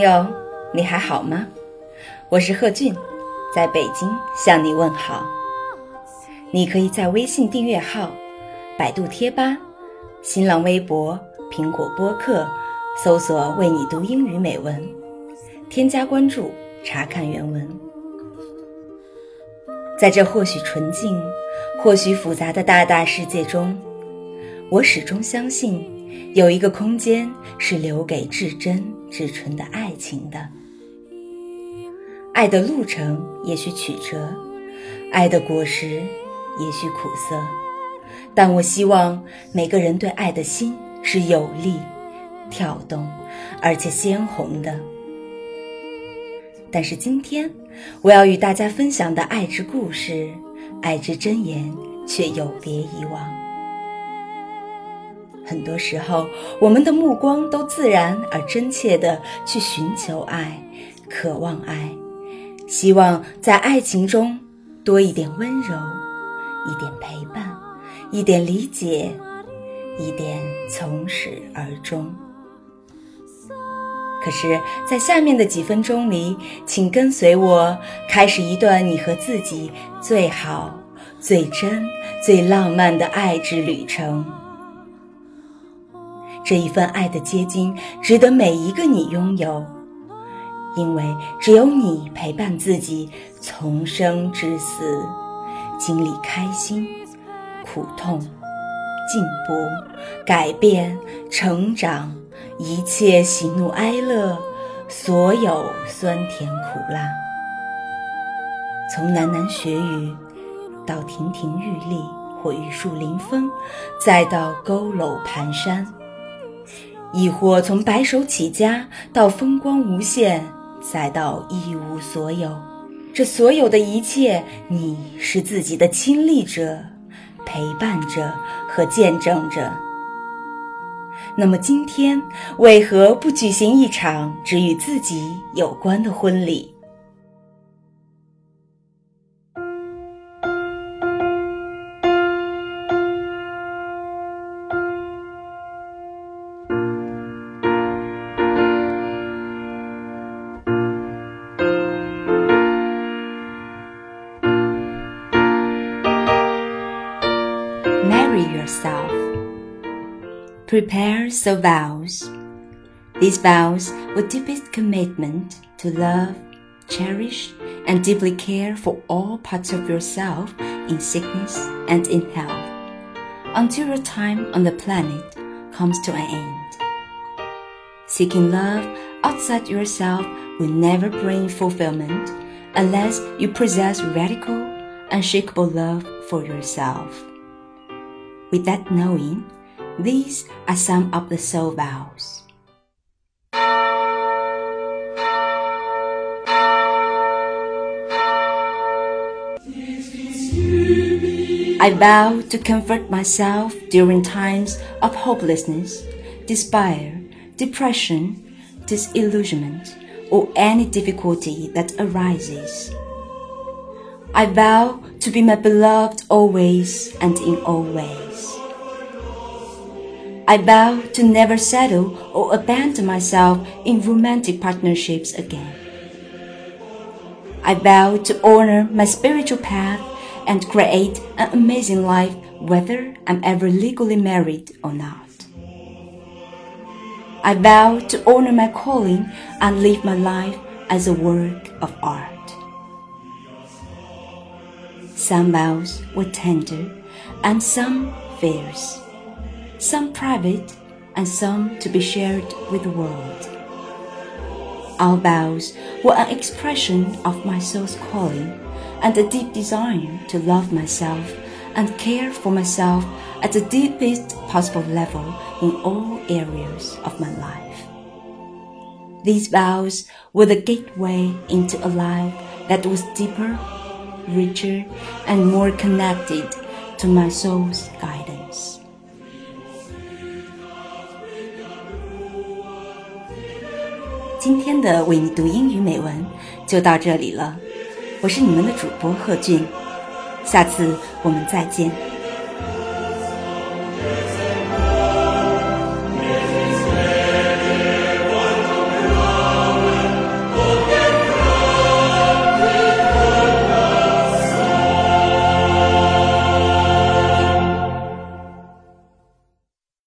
朋友，你还好吗？我是贺俊，在北京向你问好。你可以在微信订阅号、百度贴吧、新浪微博、苹果播客搜索“为你读英语美文”，添加关注查看原文。在这或许纯净、或许复杂的大大世界中，我始终相信，有一个空间是留给至真至纯的爱情的。爱的路程也许曲折，爱的果实也许苦涩，但我希望每个人对爱的心是有力、跳动，而且鲜红的。但是今天，我要与大家分享的爱之故事、爱之箴言，却有别以往。很多时候，我们的目光都自然而真切地去寻求爱，渴望爱，希望在爱情中多一点温柔，一点陪伴，一点理解，一点从始而终。可是，在下面的几分钟里，请跟随我，开始一段你和自己最好、最真、最浪漫的爱之旅程。这一份爱的结晶，值得每一个你拥有，因为只有你陪伴自己从生至死，经历开心、苦痛、进步、改变、成长。一切喜怒哀乐，所有酸甜苦辣，从喃喃学语到亭亭玉立或玉树临风，再到佝偻蹒跚；亦或从白手起家到风光无限，再到一无所有。这所有的一切，你是自己的亲历者、陪伴者和见证者。那么今天为何不举行一场只与自己有关的婚礼 yourself. Prepare the vows. These vows were deepest commitment to love, cherish, and deeply care for all parts of yourself in sickness and in health, until your time on the planet comes to an end. Seeking love outside yourself will never bring fulfillment unless you possess radical, unshakable love for yourself. With that knowing, these are some of the soul vows. I vow to comfort myself during times of hopelessness, despair, depression, disillusionment, or any difficulty that arises. I vow to be my beloved always and in all ways. I vow to never settle or abandon myself in romantic partnerships again. I vow to honor my spiritual path and create an amazing life whether I'm ever legally married or not. I vow to honor my calling and live my life as a work of art. Some vows were tender and some fierce some private and some to be shared with the world. Our vows were an expression of my soul's calling and a deep desire to love myself and care for myself at the deepest possible level in all areas of my life. These vows were the gateway into a life that was deeper, richer, and more connected to my soul's guidance. 今天的为你读英语美文就到这里了，我是你们的主播贺俊，下次我们再见。